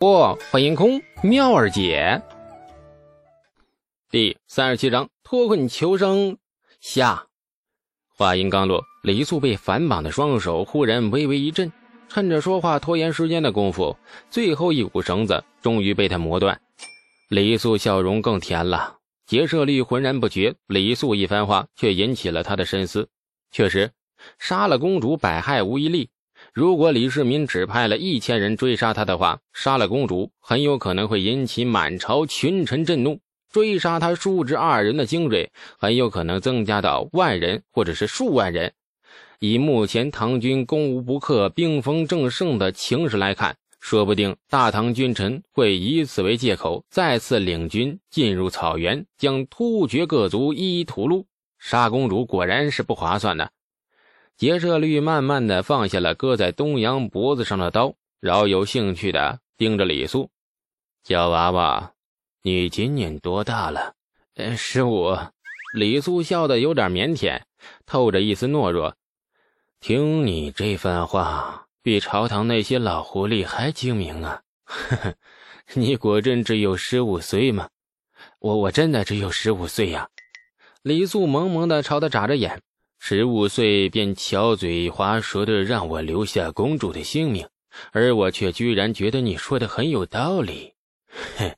不，欢迎空妙儿姐。第三十七章脱困求生下。话音刚落，李素被反绑的双手忽然微微一震，趁着说话拖延时间的功夫，最后一股绳子终于被他磨断。李素笑容更甜了。劫舍率浑然不觉，李素一番话却引起了他的深思。确实，杀了公主，百害无一利。如果李世民只派了一千人追杀他的话，杀了公主很有可能会引起满朝群臣震怒；追杀他数至二人的精锐，很有可能增加到万人或者是数万人。以目前唐军攻无不克、兵锋正盛的情势来看，说不定大唐君臣会以此为借口，再次领军进入草原，将突厥各族一一屠戮。杀公主果然是不划算的。劫舍率慢慢的放下了搁在东阳脖子上的刀，饶有兴趣的盯着李素：“小娃娃，你今年多大了？”“呃，十五。”李素笑得有点腼腆，透着一丝懦弱。“听你这番话。”比朝堂那些老狐狸还精明啊！呵呵，你果真只有十五岁吗？我我真的只有十五岁呀！李素萌萌的朝他眨着眼，十五岁便巧嘴滑舌的让我留下公主的性命，而我却居然觉得你说的很有道理。哼，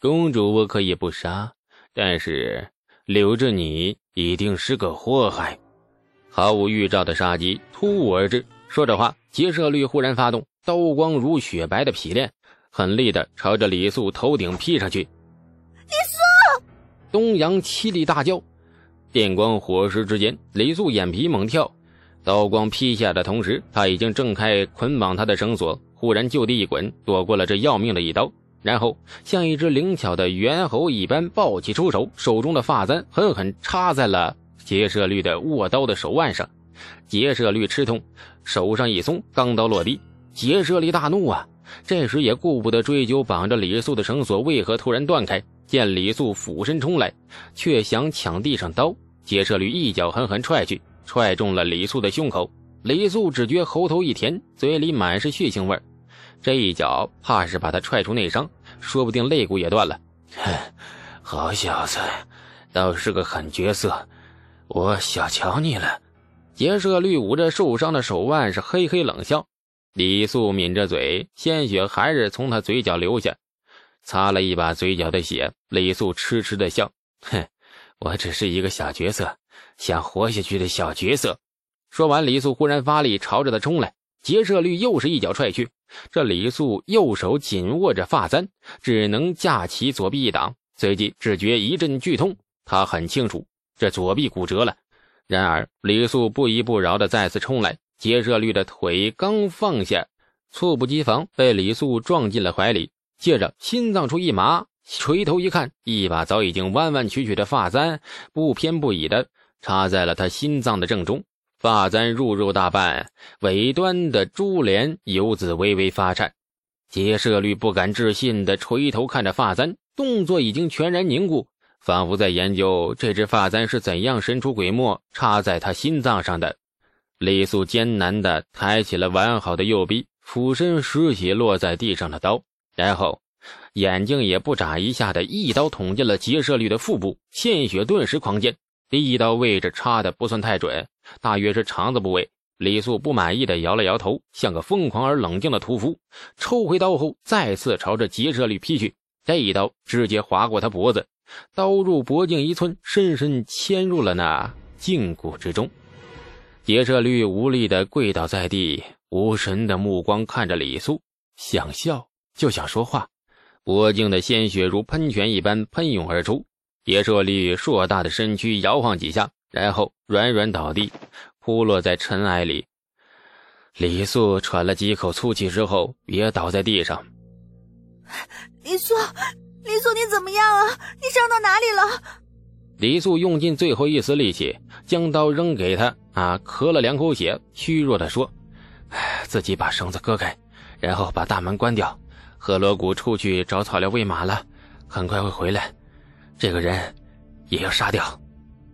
公主我可以不杀，但是留着你一定是个祸害。毫无预兆的杀机突兀而至。说着话，劫射律忽然发动，刀光如雪白的劈炼，狠厉的朝着李素头顶劈上去。李素！东阳凄厉大叫，电光火石之间，李素眼皮猛跳，刀光劈下的同时，他已经挣开捆绑他的绳索，忽然就地一滚，躲过了这要命的一刀，然后像一只灵巧的猿猴一般抱起出手，手中的发簪狠狠插在了劫舍率的握刀的手腕上。劫舍率吃痛，手上一松，钢刀落地。劫舍率大怒啊！这时也顾不得追究绑着李素的绳索为何突然断开。见李素俯身冲来，却想抢地上刀，劫舍驴一脚狠狠踹去，踹中了李素的胸口。李素只觉喉头一甜，嘴里满是血腥味这一脚怕是把他踹出内伤，说不定肋骨也断了。哼，好小子，倒是个狠角色，我小瞧你了。劫舍驴捂着受伤的手腕，是嘿嘿冷笑。李素抿着嘴，鲜血还是从他嘴角流下，擦了一把嘴角的血。李素痴痴的笑：“哼，我只是一个小角色，想活下去的小角色。”说完，李素忽然发力，朝着他冲来。劫舍率又是一脚踹去。这李素右手紧握着发簪，只能架起左臂一挡，随即只觉一阵剧痛。他很清楚，这左臂骨折了。然而，李素不依不饶的再次冲来，劫舍率的腿刚放下，猝不及防被李素撞进了怀里。接着，心脏处一麻，垂头一看，一把早已经弯弯曲曲的发簪不偏不倚的插在了他心脏的正中。发簪入肉大半，尾端的珠帘游子微微发颤。劫舍率不敢置信的垂头看着发簪，动作已经全然凝固。仿佛在研究这只发簪是怎样神出鬼没插在他心脏上的。李素艰难地抬起了完好的右臂，俯身拾起落在地上的刀，然后眼睛也不眨一下的一刀捅进了劫舍率的腹部，鲜血顿时狂溅。第一刀位置插的不算太准，大约是肠子部位。李素不满意的摇了摇头，像个疯狂而冷静的屠夫，抽回刀后再次朝着劫舍率劈去。这一刀直接划过他脖子。刀入脖颈一寸，深深嵌入了那胫骨之中。劫舍率无力的跪倒在地，无神的目光看着李素，想笑就想说话，脖颈的鲜血如喷泉一般喷涌而出。劫舍利硕大的身躯摇晃几下，然后软软倒地，扑落在尘埃里。李素喘了几口粗气之后，也倒在地上。李素。李素，你怎么样啊？你伤到哪里了？李素用尽最后一丝力气，将刀扔给他，啊，咳了两口血，虚弱的说：“自己把绳子割开，然后把大门关掉。赫罗古出去找草料喂马了，很快会回来。这个人也要杀掉。”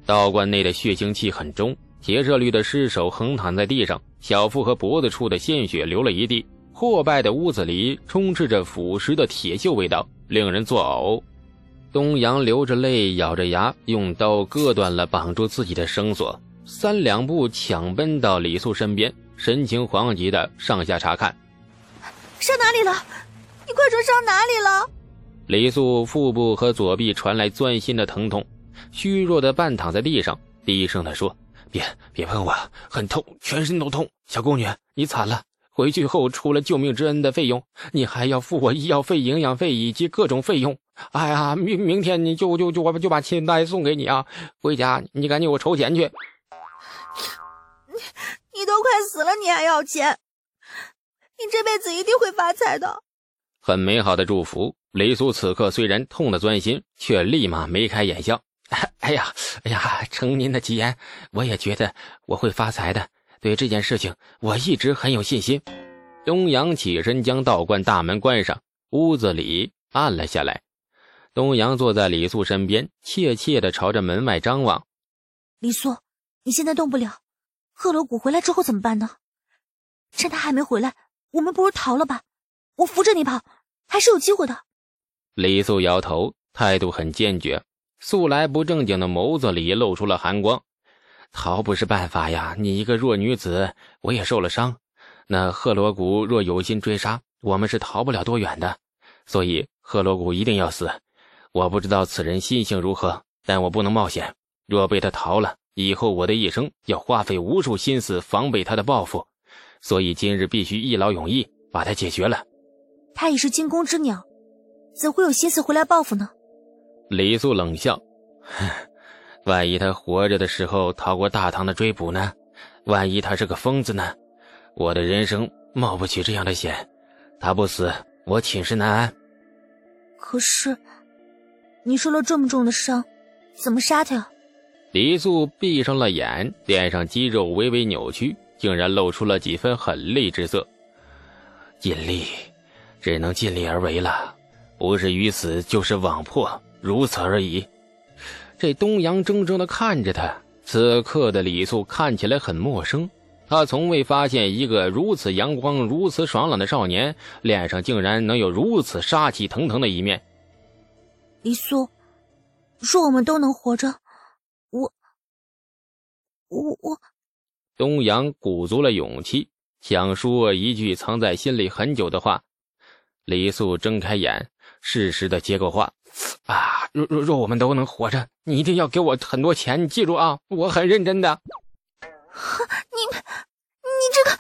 道观内的血腥气很重，劫舍率的尸首横躺在地上，小腹和脖子处的鲜血流了一地，破败的屋子里充斥着腐蚀的铁锈味道，令人作呕。东阳流着泪，咬着牙，用刀割断了绑住自己的绳索，三两步抢奔到李素身边，神情惶急的上下查看。伤哪里了？你快说伤哪里了？李素腹部和左臂传来钻心的疼痛，虚弱的半躺在地上，低声的说：“别别碰我，很痛，全身都痛。小宫女，你惨了。”回去后，除了救命之恩的费用，你还要付我医药费、营养费以及各种费用。哎呀，明明天你就就就我就把钱袋送给你啊！回家你赶紧给我筹钱去。你你都快死了，你还要钱？你这辈子一定会发财的。很美好的祝福。雷苏此刻虽然痛得钻心，却立马眉开眼笑。哎呀，哎呀，承您的吉言，我也觉得我会发财的。对这件事情，我一直很有信心。东阳起身将道观大门关上，屋子里暗了下来。东阳坐在李素身边，怯怯地朝着门外张望。李素，你现在动不了，贺罗谷回来之后怎么办呢？趁他还没回来，我们不如逃了吧？我扶着你跑，还是有机会的。李素摇头，态度很坚决，素来不正经的眸子里露出了寒光。逃不是办法呀！你一个弱女子，我也受了伤。那赫罗古若有心追杀，我们是逃不了多远的。所以赫罗古一定要死。我不知道此人心性如何，但我不能冒险。若被他逃了，以后我的一生要花费无数心思防备他的报复。所以今日必须一劳永逸，把他解决了。他已是惊弓之鸟，怎会有心思回来报复呢？李素冷笑。万一他活着的时候逃过大唐的追捕呢？万一他是个疯子呢？我的人生冒不起这样的险。他不死，我寝食难安。可是，你受了这么重的伤，怎么杀他呀？李素闭上了眼，脸上肌肉微微扭曲，竟然露出了几分狠厉之色。尽力，只能尽力而为了，不是鱼死就是网破，如此而已。这东阳怔怔的看着他，此刻的李素看起来很陌生。他从未发现一个如此阳光、如此爽朗的少年，脸上竟然能有如此杀气腾腾的一面。李素，若我们都能活着，我……我……我……东阳鼓足了勇气，想说一句藏在心里很久的话。李素睁开眼，适时的接过话。啊！若若若我们都能活着，你一定要给我很多钱，你记住啊！我很认真的。你，你这个……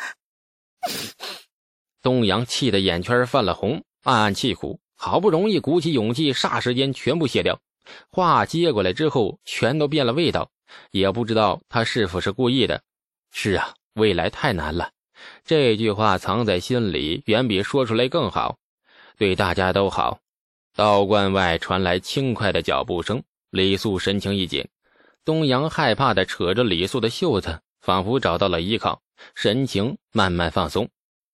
东阳气得眼圈泛了红，暗暗气苦，好不容易鼓起勇气，霎时间全部卸掉。话接过来之后，全都变了味道，也不知道他是否是故意的。是啊，未来太难了。这句话藏在心里，远比说出来更好，对大家都好。道观外传来轻快的脚步声，李素神情一紧，东阳害怕的扯着李素的袖子，仿佛找到了依靠，神情慢慢放松。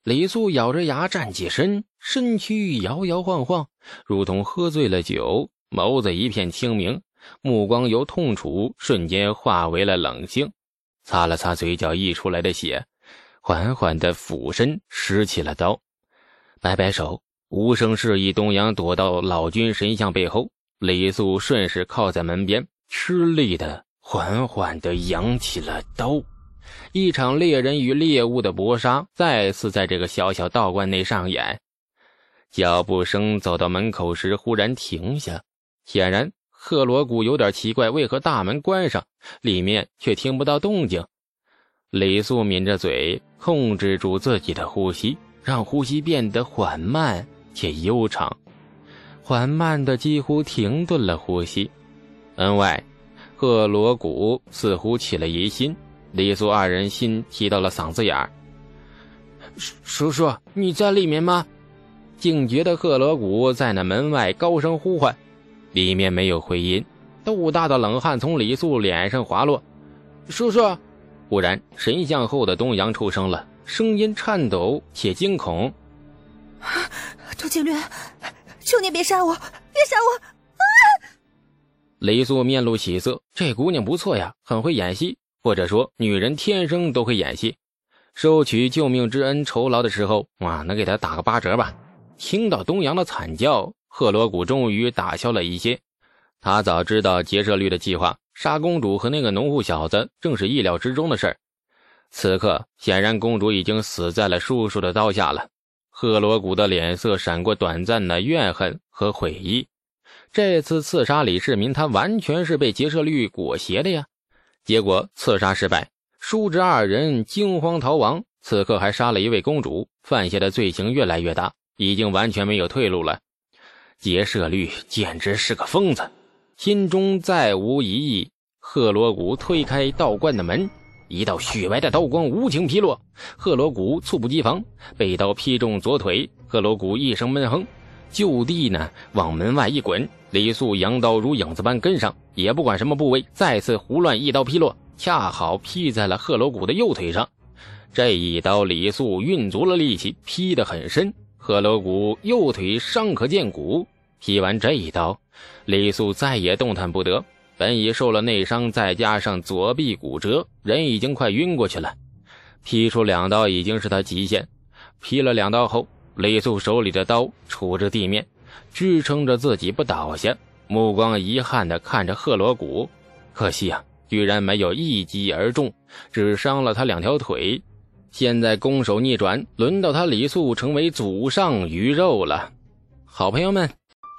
李素咬着牙站起身，身躯摇摇晃晃，如同喝醉了酒，眸子一片清明，目光由痛楚瞬间化为了冷静，擦了擦嘴角溢出来的血，缓缓的俯身拾起了刀，摆摆手。无声示意，东阳躲到老君神像背后。李素顺势靠在门边，吃力的缓缓的扬起了刀。一场猎人与猎物的搏杀再次在这个小小道观内上演。脚步声走到门口时，忽然停下。显然，赫罗谷有点奇怪，为何大门关上，里面却听不到动静？李素抿着嘴，控制住自己的呼吸，让呼吸变得缓慢。且悠长，缓慢的几乎停顿了呼吸。门外，赫罗古似乎起了疑心，李素二人心提到了嗓子眼儿。叔叔，你在里面吗？警觉的赫罗古在那门外高声呼唤，里面没有回音。豆大的冷汗从李素脸上滑落。叔叔，忽然，神像后的东阳出声了，声音颤抖且惊恐。杜景略，求你别杀我，别杀我！啊！雷素面露喜色，这姑娘不错呀，很会演戏，或者说女人天生都会演戏。收取救命之恩酬劳的时候，哇，能给她打个八折吧？听到东阳的惨叫，赫罗古终于打消了一些。他早知道劫舍律的计划，杀公主和那个农户小子正是意料之中的事儿。此刻，显然公主已经死在了叔叔的刀下了。赫罗古的脸色闪过短暂的怨恨和悔意。这次刺杀李世民，他完全是被劫舍律裹挟的呀。结果刺杀失败。叔侄二人惊慌逃亡，此刻还杀了一位公主，犯下的罪行越来越大，已经完全没有退路了。劫舍律简直是个疯子，心中再无疑义。赫罗古推开道观的门，一道雪白的刀光无情劈落，赫罗古猝不及防，被刀劈中左腿。赫罗古一声闷哼，就地呢往门外一滚。李素扬刀如影子般跟上，也不管什么部位，再次胡乱一刀劈落。恰好劈在了赫罗古的右腿上，这一刀李素运足了力气，劈得很深，赫罗古右腿伤可见骨。劈完这一刀，李素再也动弹不得，本已受了内伤，再加上左臂骨折，人已经快晕过去了。劈出两刀已经是他极限，劈了两刀后，李素手里的刀杵着地面，支撑着自己不倒下，目光遗憾地看着赫罗古，可惜啊。居然没有一击而中，只伤了他两条腿。现在攻守逆转，轮到他李素成为祖上鱼肉了。好朋友们，